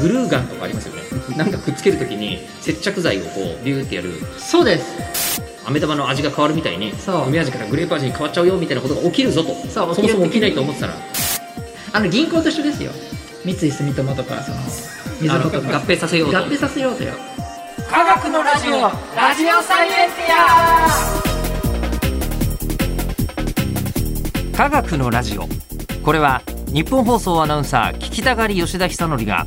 グルーガンとかありますよね。なんかくっつけるときに接着剤をこうビューってやる。そうです。飴玉の味が変わるみたいにそう。梅味からグレープ味に変わっちゃうよみたいなことが起きるぞと。そうそもそも起きないと思ってたら。あの銀行と一緒ですよ。三井住友とかそのみずほとか。合併させようと。合併させようとよ。科学のラジオラジオサイエンティ科学のラジオ。これは日本放送アナウンサー聞きたがり吉田久典が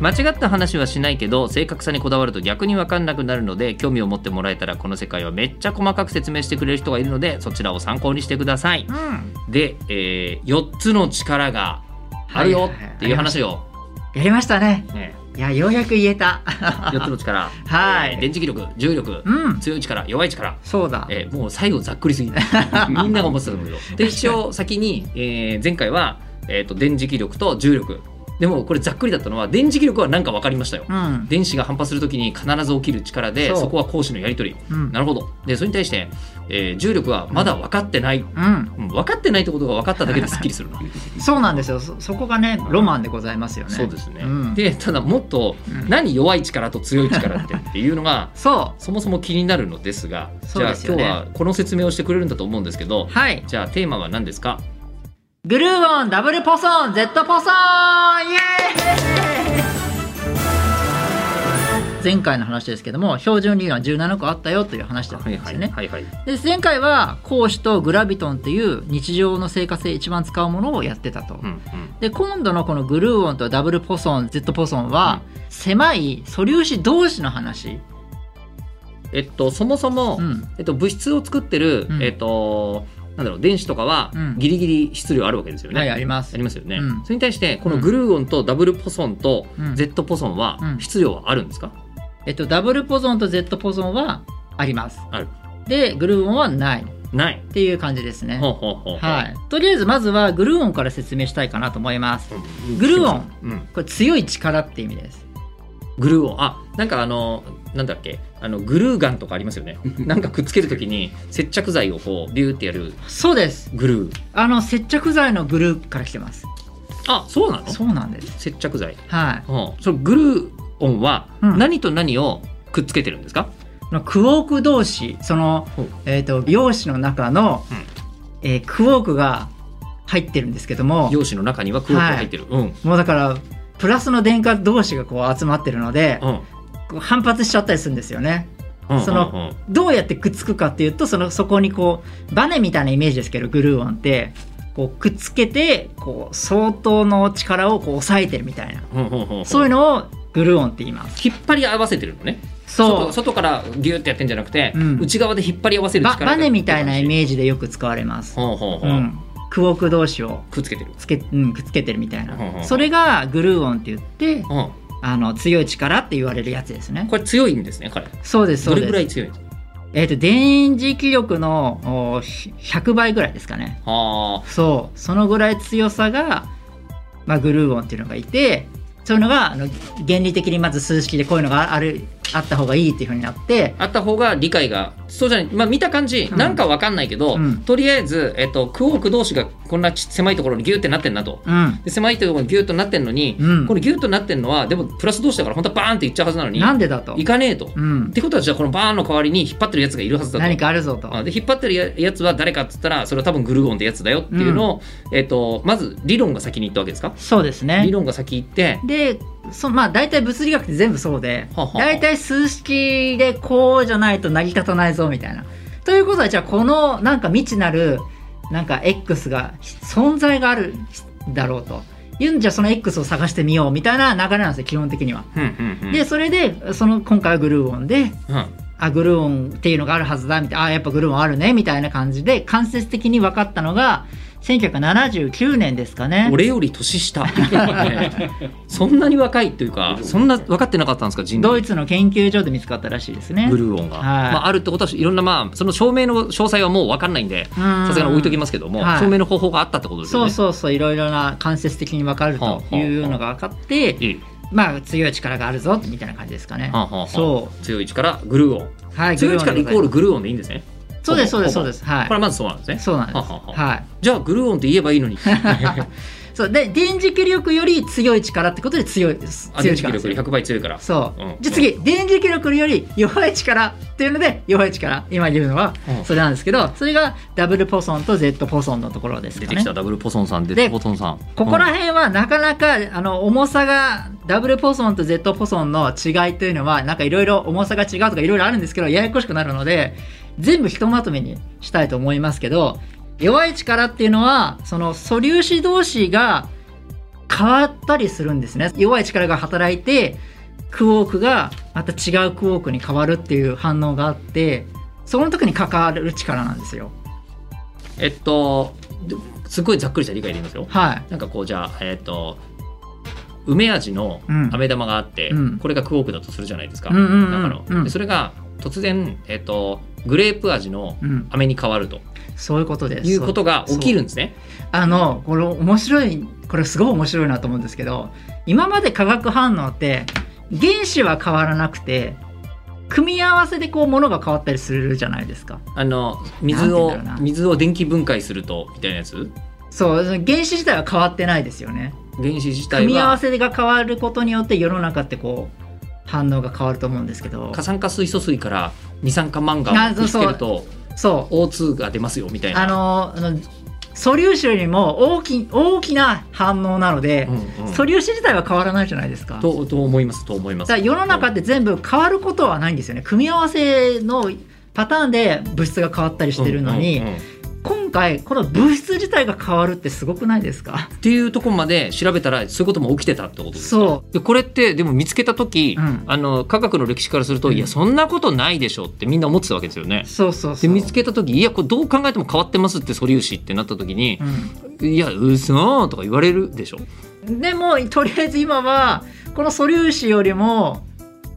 間違った話はしないけど正確さにこだわると逆に分かんなくなるので興味を持ってもらえたらこの世界はめっちゃ細かく説明してくれる人がいるのでそちらを参考にしてください。うん。で、え4つの力があるよっていう話を、やりましたね。ね、いやようやく言えた。4つの力、はい。えー電磁気力重力、うん。強い力弱い力。そうだ。えーもう最後ざっくりすぎる みんなが思ってたと思うよ。で一応先に、えー前回は、えー、と電磁気力と重力でもこれざっくりだったのは電磁気力は何か分かりましたよ、うん。電子が反発するときに必ず起きる力でそこは光子のやり取り、うん。なるほど。でそれに対して、えー重力はまだ分かってない、うん。うん。分かってないってことが分かっただけですっきりするな そうなんですよ。そそこがねロマンでございますよね。そうですね、うん。でただもっと、うん。何弱い力と強い力ってっていうのがそそもそも気になるのですがじゃあ今日はこの説明をしてくれるんだと思うんですけどうはい。じゃあテーマは何ですか？グルーオンダブルポソン Z ポソンイエーイ！前回の話ですけども標準理論は17個あったよという話だったんですよね、はいはいで前回は光子とグラビトンっていう日常の生活で一番使うものをやってたと、うんうん。で今度のこのグルーオンとダブルポソン Z ポソンは、狭い素粒子同士の話、えっとそもそも、うん。えっと、物質を作ってる、うん。えっとなんだろう電子とかはうん。ギリギリ質量あるわけですよね。はいあります。ありますよね、うん。それに対してこのグルーオンとダブルポソンとうん。Z ポソンはうん。質量はあるんですか、えっと、ダブルポソンと Z ポソンはあります。ある。でグルーオンはない。っない。ていう感じですね。はい、とりあえずまずはグルーオンから説明したいかなと思います。うん。グルーオン、うん、これ強い力って意味です。グルーオン。あなんかあのなんだっけ？あのグルーガンとかありますよね。なんかくっつけるときに接着剤をこうビューってやるそうです。グルー。あの接着剤のグルーから来てます。あそうなの？そうなんです。接着剤。はい。うん。そのグルーオンはうん。何と何をくっつけてるんですか、このクォーク同士そのえー、と陽子の中の、うん。えークォークが入ってるんですけども陽子の中にはクオークが入ってる、うん。もうだからプラスの電荷同士がこう集まってるので、うんこう反発しちゃったりするんですよね。うんそのどうやってくっつくかっていうとそのそこにこうバネみたいなイメージですけどグルーオンって。こうくっつけてこう相当の力をこう抑えてるみたいな。そういうのをグルーオンって言います。引っ張り合わせてるのね。そう。外外からギューってやってんじゃなくて、うん。内側で引っ張り合わせるバ力がバネみたいなイメージでよく使われます。ほうほうほう、うん、クォーク同士をくっつけてる、つけ、うん、くっつけてるみたいな、それがグルーオンって言ってうん、あの強い力って言われるやつですね。これ強いんですね彼。そうですそうです。どれぐらい強いんですか？えっ、と電磁気力のおひ100倍ぐらいですかね。あ。そう。そのぐらい強さが、まあ、グルーオンっていうのがいてそういうのがあの原理的にまず数式でこういうのがあるあった方がいいっていうふうになってあった方が理解がそうじゃない、まあ、見た感じ、うん。なんかわかんないけど、うん。とりあえず、えっと、クォーク同士がこんなち狭いところにギューってなってんなと。うん。で狭いところにギューッとなってんのに、うん。このギューッとなってんのはでもプラス同士だから本当はバーンっていっちゃうはずなのになんでだと？いかねえと、っうん。てことはじゃあこのバーンの代わりに引っ張ってるやつがいるはずだと。何かあるぞとあで引っ張ってるややつは誰かっつったらそれは多分グルーオンってやつだよっていうのを、えっとまず理論が先に言ったわけですか？そうですね。理論が先言ってでそまあ大体物理学って全部そうで大体数式でこうじゃないと成り立たないぞみたいな。ということはじゃあこのなんか未知なるなんか X が存在があるだろうというんじゃその X を探してみようみたいな流れなんですよ基本的には。うんうんうんでそれでその今回はグルーオンでうんあグルーオンっていうのがあるはずだみたいなあやっぱグルーオンあるねみたいな感じで間接的に分かったのが1979年ですかね。俺より年下、ね そんなに若いというかそんな分かってなかったんですか人類。ドイツの研究所で見つかったらしいですね。グルー音が、はい。まあ、あるってことはいろんなまあその証明の詳細はもう分かんないんでささすがに置いときますけども、はい。証明の方法があったってことですよね。そうそうそういろいろな間接的に分かるというのが分かって、いいまあ強い力があるぞみたいな感じですかね、はあはあ。はあそ強い力グルー音、うはい強い力イコールルグルー音でいいんですね。そうですそうですそうです。はい。これはまずそうなんですね。そうなんです。はい。じゃあグルー音って言えばいいのに。そう。で電磁気力より強い力ってことで強いです。あ電磁気力より強い力ですよ。100倍強いから。そう、うん。じゃあ次電磁気力より弱い力っていうので弱い力。今言うのはうん。それなんですけどそれがダブルポソンと Z ポソンのところです出かね。てきた。ダブルポソンさんででポソンさん。ここら辺はなかなかあの重さがダブルポソンと Z ポソンの違いというのはなんかいろいろ重さが違うとかいろいろあるんですけどややこしくなるので全部ひとまとめにしたいと思いますけど弱い力っていうのはその素粒子同士が変わったりするんですね。弱い力が働いてクォークがまた違うクォークに変わるっていう反応があってその時に関わる力なんですよ。えっとですごいざっくりした理解でいいんですよ。はい。なんかこうじゃあえっと梅味のうん。飴玉があって、うん。これがクォークだとするじゃないですか。うんうんうん中の。うんでそれが突然えっとグレープ味のうん。飴に変わると。そういうことです。いうことが起きるんですね。あのこれ面白いこれすごい面白いなと思うんですけど今まで化学反応って原子は変わらなくて組み合わせでこう物が変わったりするじゃないですか。あの水を水を電気分解するとみたいなやつ？そう原子自体は変わってないですよね。原子自体組み合わはせが変わることによって世の中ってこう反応が変わると思うんですけど過酸化水素水から二酸化マンガンをぶつけるとそう O2 が出ますよみたいな。あのあの素粒子よりも大き大きな反応なので、うんうん素粒子自体は変わらないじゃないですか。とと思いますと思います。だから世の中って全部変わることはないんですよね組み合わせのパターンで物質が変わったりしてるのに、うんうんうん今回この物質自体が変わるってすごくないですか？っていうところまで調べたらそういうことも起きてたってことですか？そでこれってでも見つけた時、うん。あの科学の歴史からすると、うん。いやそんなことないでしょってみんな思ってたわけですよね。そうそうそう。で見つけた時いやこれどう考えても変わってますって素粒子ってなった時にう、いや嘘とか言われるでしょ？ん、でもとりあえず今はこの素粒子よりも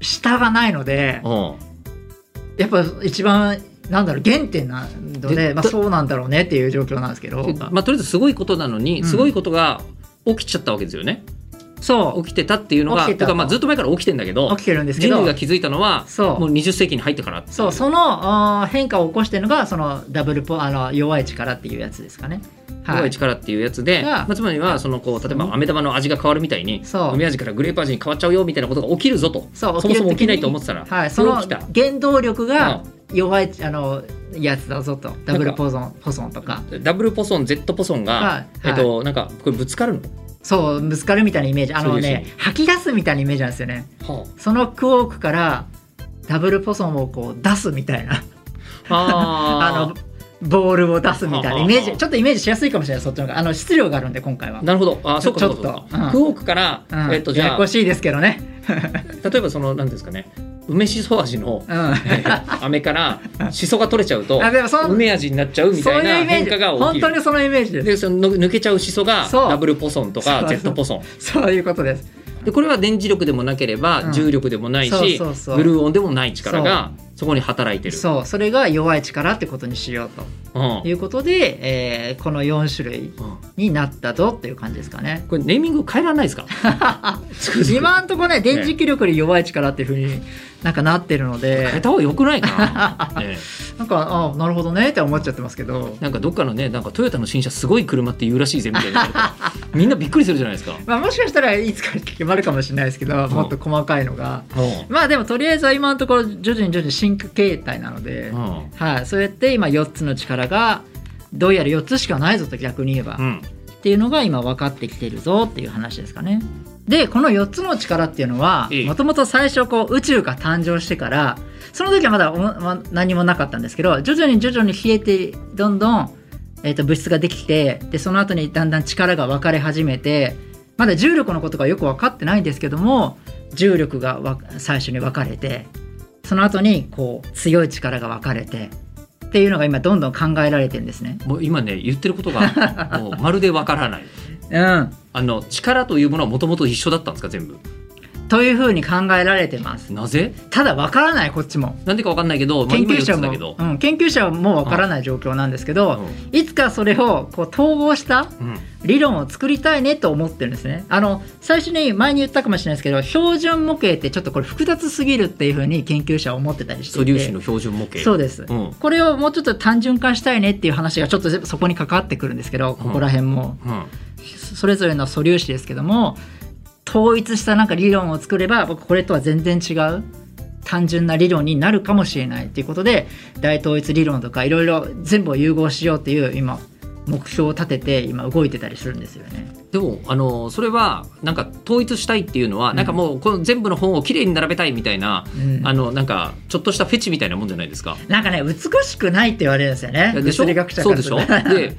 下がないのでう。んやっぱ一番なんだろう原点なのででまあ、そうなんだろうねっていう状況なんですけど。でまあ、とりあえずすごいことなのに、うん。すごいことが起きちゃったわけですよね。そう起きてたっていうのがまあずっと前から起きてんだけど起きてるんですけど。人類が気づいたのはそう。もう20世紀に入ってからそうその変化を起こしてるのがそのダブルポあの弱い力っていうやつですかね。弱い力っていうやつで、がまあ、つまりはそのこう例えば飴玉の味が変わるみたいに梅味からグレープ味に変わっちゃうよみたいなことが起きるぞと。そうそもそも起きないと思ってたら、はい、そのれ起きた。原動力が弱いあのやつだぞと。ダブルポソンポソンとか。ダブルポソン Z ポソンが、はいえっとなんかこれぶつかるの、そうぶつかるみたいなイメージ。あのね吐き出すみたいなイメージなんですよね。はそのクォークからダブルポソンをこう出すみたいな。あ あのボールを出すみたいな。イメージちょっとイメージしやすいかもしれないそっちの方が。あの質量があるんで今回は。なるほど。あそうかちょっとうん。かクォークから、うん。えっとじゃあ。ややこしいですけどね。例えばその何ですかね梅しそ味のうん。えー飴からしそが取れちゃうと梅味になっちゃうみたいな変化が起きる。本当にそのイメージです。でその抜けちゃうしそがダブルポソンとかそう。Z ポソン。そういうことです。でこれは電磁力でもなければうん。重力でもないし、ブルーオンでもない力がそこに働いてる。そうそれが弱い力ってことにしようと。うん。いうことで、えーこの4種類になったぞっていう感じですかね。これネーミング変えられないですか？今んとこね電磁気力で弱い力っていうふうになんかなってるの変でえた方がよくないか？な、ね。なんかあなるほどねって思っちゃってますけど、なんかどっかのねなんかトヨタの新車すごい車って言うらしいぜみたいな。みんなびっくりするじゃないですか。まあ、もしかしたらいつか決まるかもしれないですけどもっと細かいのが。うまあでもとりあえずは今のところ徐々に徐々に進化形態なので、んうん。はい、そうやって今4つの力がどうやら4つしかないぞと逆に言えば、うん。っていうのが今分かってきてるぞっていう話ですかね。でこの4つの力っていうのはええ。もともと最初こう宇宙が誕生してからその時はまだおま何もなかったんですけど徐々に徐々に冷えてどんどん、えー、と物質ができてでその後にだんだん力が分かれ始めてまだ重力のことがよく分かってないんですけども重力がわ最初に分かれてその後にこう強い力が分かれてっていうのが今どんどん考えられてるんですね。もう今ね言ってることが もうまるでわからない。うん、あの力というものはもともと一緒だったんですか全部？というふうに考えられてます。なぜ？ただわからないこっちも。なんでかわかんないけど、まあ、研究者もたけど、うん、研究者はもうわからない状況なんですけど、ういつかそれをこう統合した理論を作りたいねと思ってるんですね。あの最初に前に言ったかもしれないですけど標準模型ってちょっとこれ複雑すぎるっていうふうに研究者は思ってたりして素粒子の標準模型。そうです、うん。これをもうちょっと単純化したいねっていう話がちょっとそこに関わってくるんですけどここら辺も、うん。それぞれの素粒子ですけども統一したなんか理論を作れば僕これとは全然違う単純な理論になるかもしれないっていうことで大統一理論とかいろいろ全部を融合しようっていう今目標を立てて今動いてたりするんですよね。でもあのそれはなんか統一したいっていうのは、うん。なんかもうこの全部の本をきれいに並べたいみたいな、うん。あのなんかちょっとしたフェチみたいなもんじゃないですか？なんかね美しくないって言われるんですよね。でしょ？そうですしょ？で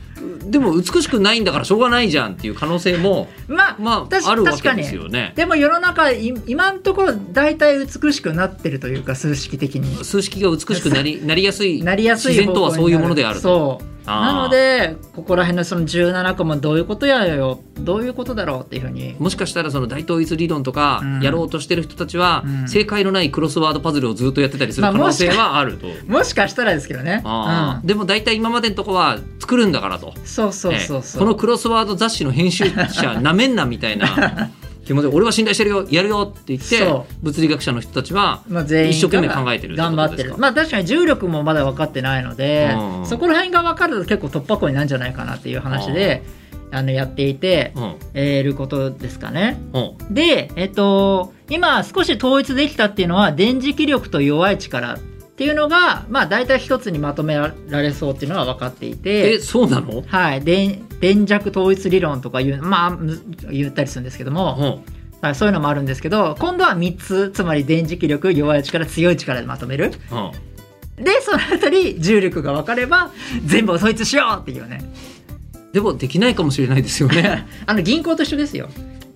でも美しくないんだからしょうがないじゃんっていう可能性も まあ、ま確ああるわけですよね。でも世の中い今のところ大体美しくなってるというか数式的に。数式が美しくなりなりやすいなりやすい自然とはそういうものであると。そうなのでここら辺のその17個もどういうことやよどういうことだろうっていうふうに。もしかしたらその大統一理論とかうん。やろうとしてる人たちは、うん。正解のないクロスワードパズルをずっとやってたりするまあ可能性はあると。もしかしたらですけどね、あー。でも大体今までのとこは作るんだからと。うん、そうそうそうそう、ええ。このクロスワード雑誌の編集者なめんなみたいな 気持ちで俺は信頼してるよやるよって言ってそ物理学者の人たちは一生懸命考えてる頑張ってる。まあ確かに重力もまだ分かってないので、うんそこら辺が分かると結構突破口になるんじゃないかなっていう話であのやっていて、うん。えーることですかね。うん。で、えっと、今少し統一できたっていうのは電磁気力と弱い力っていうのが、まあ、大体一つにまとめられそうっていうのは分かっていえて、そうなの、はい、電電弱統一理論とかいう、まあ、む言ったりするんですけども、うん。はい、そういうのもあるんですけど今度は3つつまり電磁気力弱い力強い力でまとめる。うん。でそのあたり重力が分かれば全部を統一しようっていうね。でもできないかもしれないですよね。あの銀行と一緒ですよ。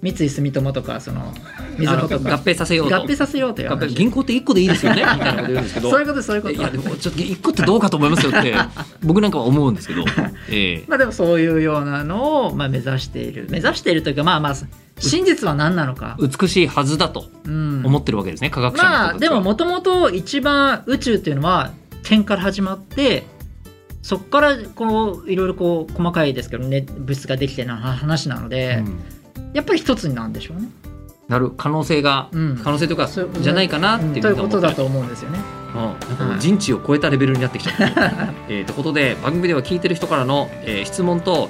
三井住友とかそのみずとか。併させようと。合併させようと銀行って1個でいいですよね。みたいなこと言うんですけど。そういうことそういうこと。いやでもちょっと1個ってどうかと思いますよって 僕なんかは思うんですけど、ええ。まあでもそういうようなのをまあ目指している。目指しているというかまあまあ真実は何なのか、美しいはずだとうん、思ってるわけですね科学者。まあでももともと一番宇宙っていうのは点から始まってそこからこういろいろこう細かいですけどね物質ができてる話なので、うん。やっぱり一つになるんでしょうね。なる可能性が、うん。可能性というかじゃないかなっていうということだと思うんですよね。うん。人知を超えたレベルになってきちゃった。えーということで番組では聞いてる人からの、えー質問と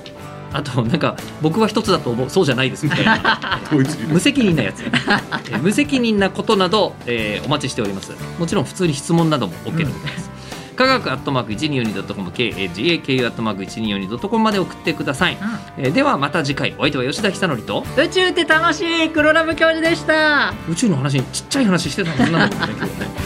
あとなんか僕は一つだと思うそうじゃないです。みたいな無責任なやつ、えー無責任なことなど、えーお待ちしております。もちろん普通に質問なども OK でございます、科学アットマーク 1242.com KAGAKU アットマーク 1242.com まで送ってください、えーではまた次回お相手は吉田久典と宇宙って楽しい黒ラブ教授でした。宇宙の話にちっちゃい話してたはずなんだけどね今日ね